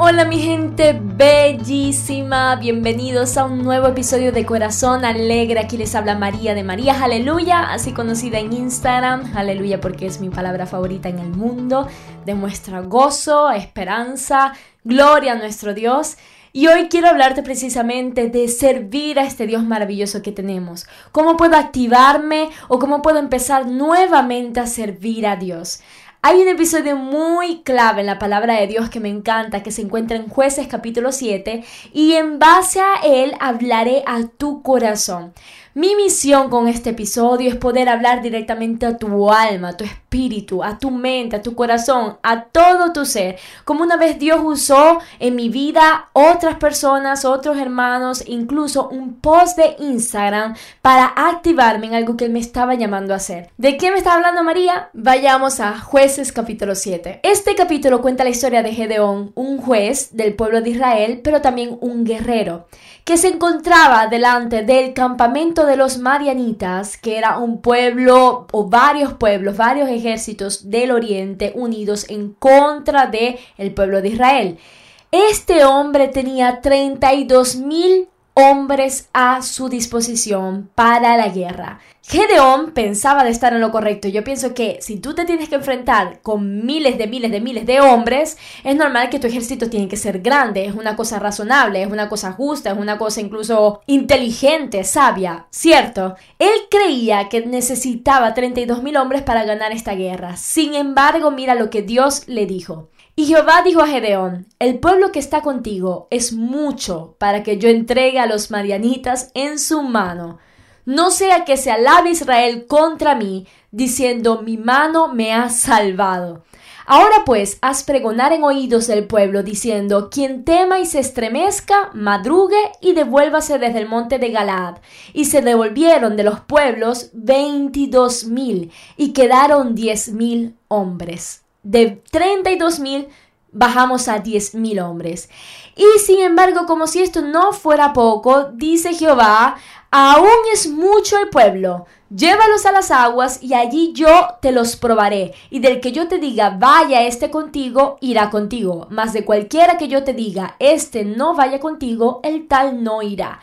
Hola mi gente bellísima, bienvenidos a un nuevo episodio de Corazón Alegre. Aquí les habla María de María Aleluya, así conocida en Instagram. Aleluya porque es mi palabra favorita en el mundo. Demuestra gozo, esperanza, gloria a nuestro Dios. Y hoy quiero hablarte precisamente de servir a este Dios maravilloso que tenemos. ¿Cómo puedo activarme o cómo puedo empezar nuevamente a servir a Dios? Hay un episodio muy clave en la palabra de Dios que me encanta, que se encuentra en jueces capítulo 7, y en base a él hablaré a tu corazón. Mi misión con este episodio es poder hablar directamente a tu alma, a tu espíritu, a tu mente, a tu corazón, a todo tu ser. Como una vez Dios usó en mi vida otras personas, otros hermanos, incluso un post de Instagram para activarme en algo que Él me estaba llamando a hacer. ¿De qué me está hablando María? Vayamos a jueces capítulo 7. Este capítulo cuenta la historia de Gedeón, un juez del pueblo de Israel, pero también un guerrero que se encontraba delante del campamento de los Marianitas, que era un pueblo o varios pueblos, varios ejércitos del oriente unidos en contra de el pueblo de Israel. Este hombre tenía 32 mil hombres a su disposición para la guerra. Gedeón pensaba de estar en lo correcto. Yo pienso que si tú te tienes que enfrentar con miles de miles de miles de hombres, es normal que tu ejército tiene que ser grande, es una cosa razonable, es una cosa justa, es una cosa incluso inteligente, sabia, ¿cierto? Él creía que necesitaba 32 mil hombres para ganar esta guerra. Sin embargo, mira lo que Dios le dijo. Y Jehová dijo a Gedeón, el pueblo que está contigo es mucho para que yo entregue a los marianitas en su mano. No sea que se alabe Israel contra mí, diciendo, mi mano me ha salvado. Ahora pues, haz pregonar en oídos del pueblo, diciendo, quien tema y se estremezca, madrugue y devuélvase desde el monte de Galaad. Y se devolvieron de los pueblos veintidós mil, y quedaron diez mil hombres de 32 mil bajamos a 10 mil hombres. Y sin embargo, como si esto no fuera poco, dice Jehová, aún es mucho el pueblo. Llévalos a las aguas y allí yo te los probaré. Y del que yo te diga, vaya este contigo, irá contigo. Mas de cualquiera que yo te diga, este no vaya contigo, el tal no irá.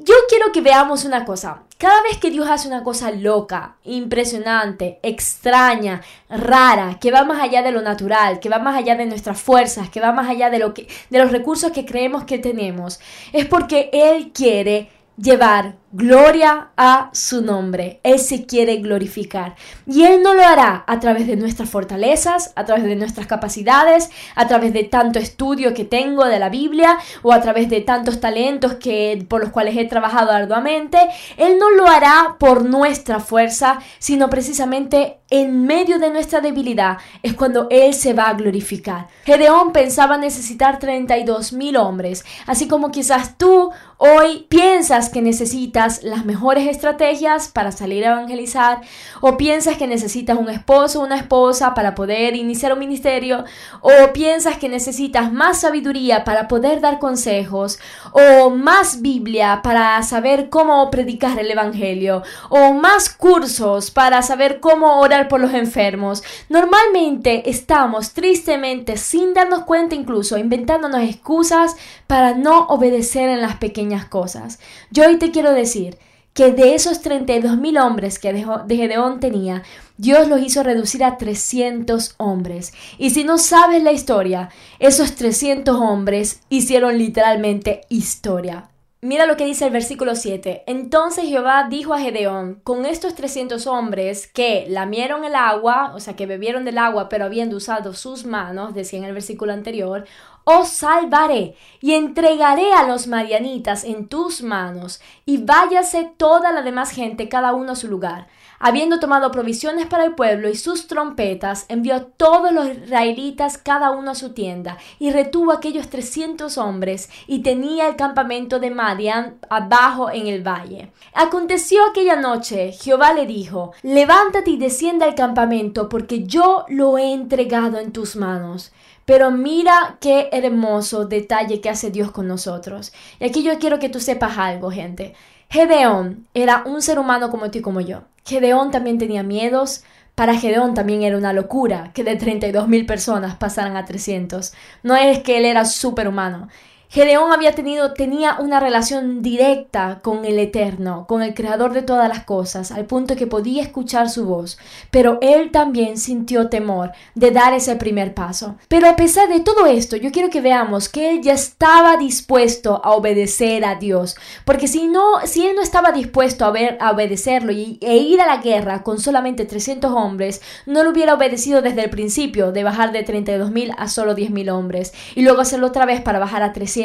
Yo quiero que veamos una cosa. Cada vez que Dios hace una cosa loca, impresionante, extraña, rara, que va más allá de lo natural, que va más allá de nuestras fuerzas, que va más allá de lo que de los recursos que creemos que tenemos, es porque él quiere llevar gloria a su nombre. Él se quiere glorificar. Y Él no lo hará a través de nuestras fortalezas, a través de nuestras capacidades, a través de tanto estudio que tengo de la Biblia o a través de tantos talentos que, por los cuales he trabajado arduamente. Él no lo hará por nuestra fuerza, sino precisamente en medio de nuestra debilidad es cuando Él se va a glorificar. Gedeón pensaba necesitar 32 mil hombres, así como quizás tú hoy piensas que necesitas las mejores estrategias para salir a evangelizar o piensas que necesitas un esposo o una esposa para poder iniciar un ministerio o piensas que necesitas más sabiduría para poder dar consejos o más Biblia para saber cómo predicar el evangelio o más cursos para saber cómo orar por los enfermos. Normalmente estamos tristemente sin darnos cuenta incluso inventándonos excusas para no obedecer en las pequeñas cosas. Yo hoy te quiero decir decir que de esos 32 mil hombres que de Gedeón tenía, Dios los hizo reducir a 300 hombres. Y si no sabes la historia, esos 300 hombres hicieron literalmente historia. Mira lo que dice el versículo 7. Entonces Jehová dijo a Gedeón, con estos 300 hombres que lamieron el agua, o sea, que bebieron del agua, pero habiendo usado sus manos, decía en el versículo anterior, os salvaré y entregaré a los marianitas en tus manos, y váyase toda la demás gente, cada uno a su lugar. Habiendo tomado provisiones para el pueblo y sus trompetas, envió a todos los israelitas cada uno a su tienda, y retuvo aquellos trescientos hombres, y tenía el campamento de Madian abajo en el valle. Aconteció aquella noche, Jehová le dijo, Levántate y descienda al campamento, porque yo lo he entregado en tus manos. Pero mira qué hermoso detalle que hace Dios con nosotros. Y aquí yo quiero que tú sepas algo, gente. Gedeón era un ser humano como tú y como yo. Gedeón también tenía miedos, Para Gedeón también era una locura que de 32.000 personas pasaran a 300. No es que él era superhumano, Gedeón había tenido, tenía una relación directa con el Eterno, con el Creador de todas las cosas, al punto que podía escuchar su voz, pero él también sintió temor de dar ese primer paso. Pero a pesar de todo esto, yo quiero que veamos que él ya estaba dispuesto a obedecer a Dios, porque si no, si él no estaba dispuesto a, ver, a obedecerlo y, e ir a la guerra con solamente 300 hombres, no lo hubiera obedecido desde el principio, de bajar de 32.000 a solo 10.000 hombres, y luego hacerlo otra vez para bajar a 300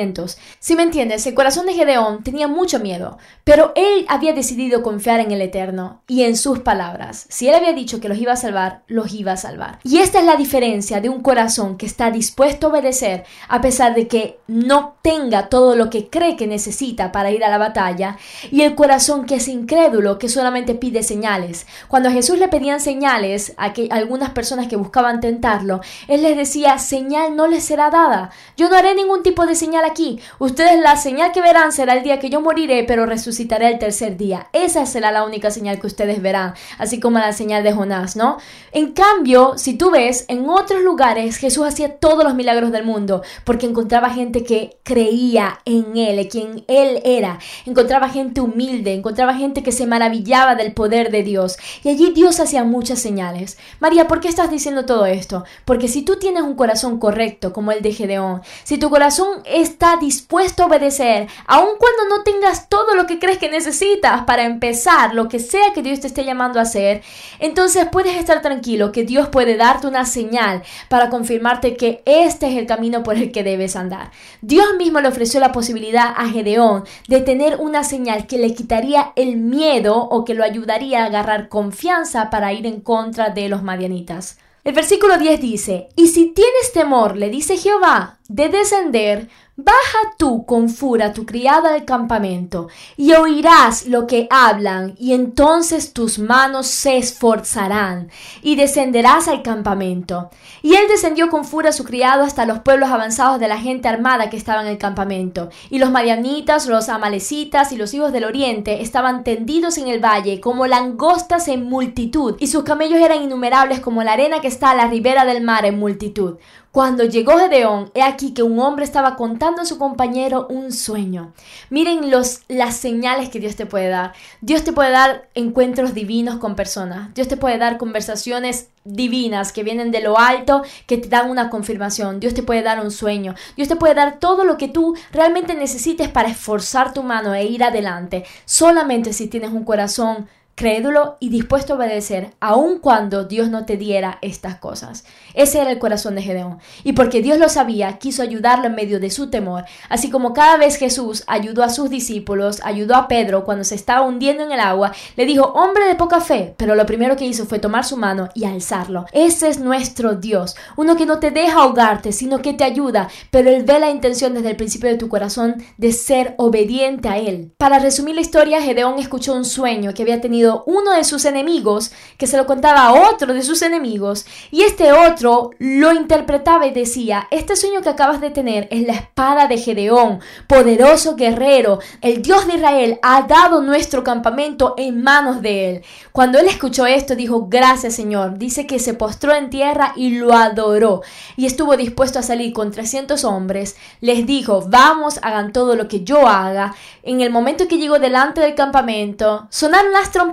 si me entiendes, el corazón de Gedeón tenía mucho miedo, pero él había decidido confiar en el Eterno y en sus palabras. Si él había dicho que los iba a salvar, los iba a salvar. Y esta es la diferencia de un corazón que está dispuesto a obedecer a pesar de que no tenga todo lo que cree que necesita para ir a la batalla, y el corazón que es incrédulo, que solamente pide señales. Cuando a Jesús le pedían señales a, que, algunas personas que buscaban tentarlo, él les decía, señal no les será dada. Yo no haré ningún tipo de señal aquí. Ustedes la señal que verán será el día que yo moriré, pero resucitaré el tercer día. Esa será la única señal que ustedes verán, así como la señal de Jonás, ¿no? En cambio, si tú ves, en otros lugares Jesús hacía todos los milagros del mundo, porque encontraba gente que creía en Él, quien Él era. Encontraba gente humilde, encontraba gente que se maravillaba del poder de Dios. Y allí Dios hacía muchas señales. María, ¿por qué estás diciendo todo esto? Porque si tú tienes un corazón correcto, como el de Gedeón, si tu corazón es está dispuesto a obedecer, aun cuando no tengas todo lo que crees que necesitas para empezar lo que sea que Dios te esté llamando a hacer, entonces puedes estar tranquilo que Dios puede darte una señal para confirmarte que este es el camino por el que debes andar. Dios mismo le ofreció la posibilidad a Gedeón de tener una señal que le quitaría el miedo o que lo ayudaría a agarrar confianza para ir en contra de los madianitas. El versículo 10 dice, Y si tienes temor, le dice Jehová, de descender, Baja tú con fura tu criada al campamento, y oirás lo que hablan, y entonces tus manos se esforzarán, y descenderás al campamento. Y él descendió con fura su criado hasta los pueblos avanzados de la gente armada que estaba en el campamento. Y los madianitas, los amalecitas y los hijos del oriente estaban tendidos en el valle como langostas en multitud, y sus camellos eran innumerables como la arena que está a la ribera del mar en multitud. Cuando llegó Gedeón, he aquí que un hombre estaba contando a su compañero un sueño. Miren los, las señales que Dios te puede dar. Dios te puede dar encuentros divinos con personas. Dios te puede dar conversaciones divinas que vienen de lo alto, que te dan una confirmación. Dios te puede dar un sueño. Dios te puede dar todo lo que tú realmente necesites para esforzar tu mano e ir adelante. Solamente si tienes un corazón crédulo y dispuesto a obedecer, aun cuando Dios no te diera estas cosas. Ese era el corazón de Gedeón. Y porque Dios lo sabía, quiso ayudarlo en medio de su temor, así como cada vez Jesús ayudó a sus discípulos, ayudó a Pedro cuando se estaba hundiendo en el agua, le dijo, hombre de poca fe, pero lo primero que hizo fue tomar su mano y alzarlo. Ese es nuestro Dios, uno que no te deja ahogarte, sino que te ayuda, pero Él ve la intención desde el principio de tu corazón de ser obediente a Él. Para resumir la historia, Gedeón escuchó un sueño que había tenido uno de sus enemigos, que se lo contaba a otro de sus enemigos, y este otro lo interpretaba y decía, este sueño que acabas de tener es la espada de Gedeón, poderoso guerrero, el Dios de Israel ha dado nuestro campamento en manos de él. Cuando él escuchó esto, dijo, gracias Señor, dice que se postró en tierra y lo adoró, y estuvo dispuesto a salir con 300 hombres, les dijo, vamos, hagan todo lo que yo haga. En el momento que llegó delante del campamento, sonaron las trompetas,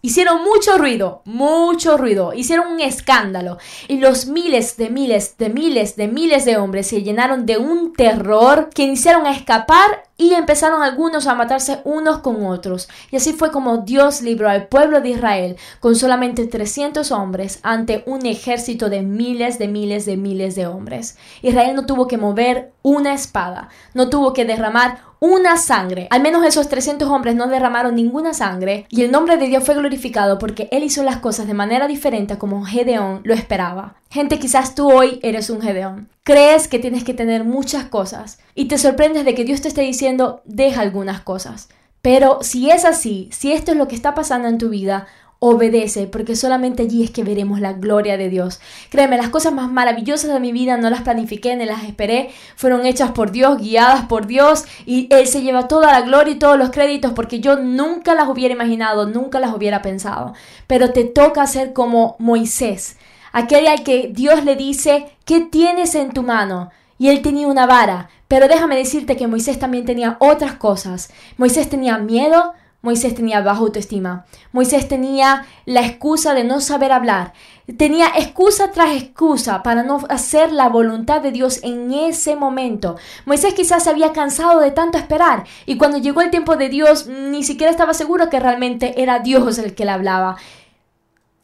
Hicieron mucho ruido, mucho ruido, hicieron un escándalo y los miles de miles de miles de miles de hombres se llenaron de un terror que iniciaron a escapar y empezaron algunos a matarse unos con otros. Y así fue como Dios libró al pueblo de Israel con solamente 300 hombres ante un ejército de miles de miles de miles de hombres. Israel no tuvo que mover una espada, no tuvo que derramar una sangre. Al menos esos 300 hombres no derramaron ninguna sangre y el nombre de Dios fue glorificado porque Él hizo las cosas de manera diferente como Gedeón lo esperaba. Gente, quizás tú hoy eres un Gedeón. Crees que tienes que tener muchas cosas y te sorprendes de que Dios te esté diciendo deja algunas cosas. Pero si es así, si esto es lo que está pasando en tu vida, obedece, porque solamente allí es que veremos la gloria de Dios. Créeme, las cosas más maravillosas de mi vida no las planifiqué ni las esperé, fueron hechas por Dios, guiadas por Dios, y Él se lleva toda la gloria y todos los créditos porque yo nunca las hubiera imaginado, nunca las hubiera pensado. Pero te toca ser como Moisés, aquel al que Dios le dice, ¿qué tienes en tu mano? Y él tenía una vara, pero déjame decirte que Moisés también tenía otras cosas. Moisés tenía miedo, Moisés tenía baja autoestima. Moisés tenía la excusa de no saber hablar. Tenía excusa tras excusa para no hacer la voluntad de Dios en ese momento. Moisés quizás se había cansado de tanto esperar y cuando llegó el tiempo de Dios ni siquiera estaba seguro que realmente era Dios el que le hablaba.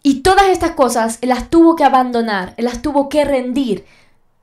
Y todas estas cosas las tuvo que abandonar, las tuvo que rendir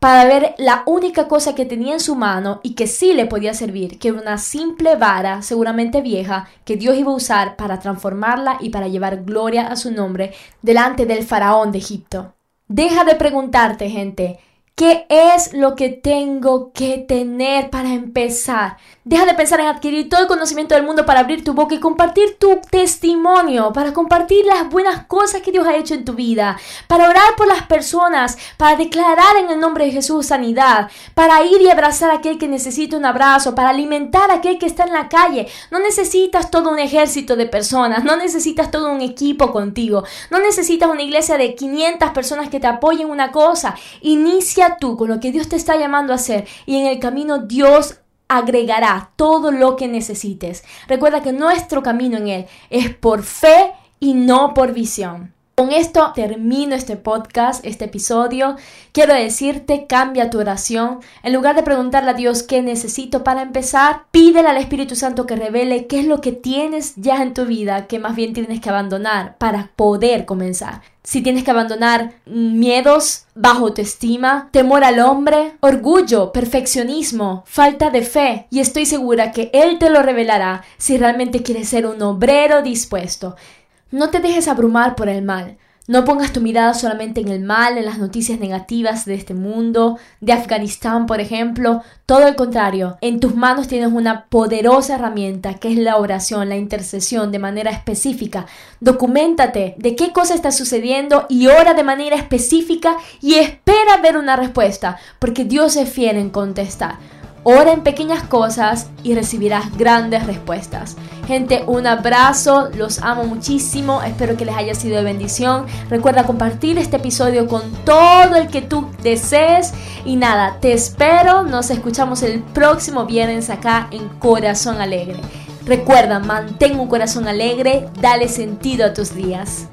para ver la única cosa que tenía en su mano y que sí le podía servir, que era una simple vara, seguramente vieja, que Dios iba a usar para transformarla y para llevar gloria a su nombre delante del faraón de Egipto. Deja de preguntarte, gente, ¿qué es lo que tengo que tener para empezar? Deja de pensar en adquirir todo el conocimiento del mundo para abrir tu boca y compartir tu testimonio, para compartir las buenas cosas que Dios ha hecho en tu vida, para orar por las personas, para declarar en el nombre de Jesús sanidad, para ir y abrazar a aquel que necesita un abrazo, para alimentar a aquel que está en la calle. No necesitas todo un ejército de personas, no necesitas todo un equipo contigo, no necesitas una iglesia de 500 personas que te apoyen una cosa. Inicia tú con lo que Dios te está llamando a hacer y en el camino Dios agregará todo lo que necesites. Recuerda que nuestro camino en Él es por fe y no por visión. Con esto termino este podcast, este episodio. Quiero decirte, cambia tu oración. En lugar de preguntarle a Dios qué necesito para empezar, pídele al Espíritu Santo que revele qué es lo que tienes ya en tu vida que más bien tienes que abandonar para poder comenzar. Si tienes que abandonar miedos, bajo autoestima, temor al hombre, orgullo, perfeccionismo, falta de fe. Y estoy segura que Él te lo revelará si realmente quieres ser un obrero dispuesto. No te dejes abrumar por el mal. No pongas tu mirada solamente en el mal, en las noticias negativas de este mundo, de Afganistán, por ejemplo. Todo el contrario, en tus manos tienes una poderosa herramienta que es la oración, la intercesión de manera específica. Documentate de qué cosa está sucediendo y ora de manera específica y espera ver una respuesta, porque Dios es fiel en contestar. Ora en pequeñas cosas y recibirás grandes respuestas. Gente, un abrazo, los amo muchísimo, espero que les haya sido de bendición. Recuerda compartir este episodio con todo el que tú desees. Y nada, te espero, nos escuchamos el próximo viernes acá en Corazón Alegre. Recuerda, mantén un corazón alegre, dale sentido a tus días.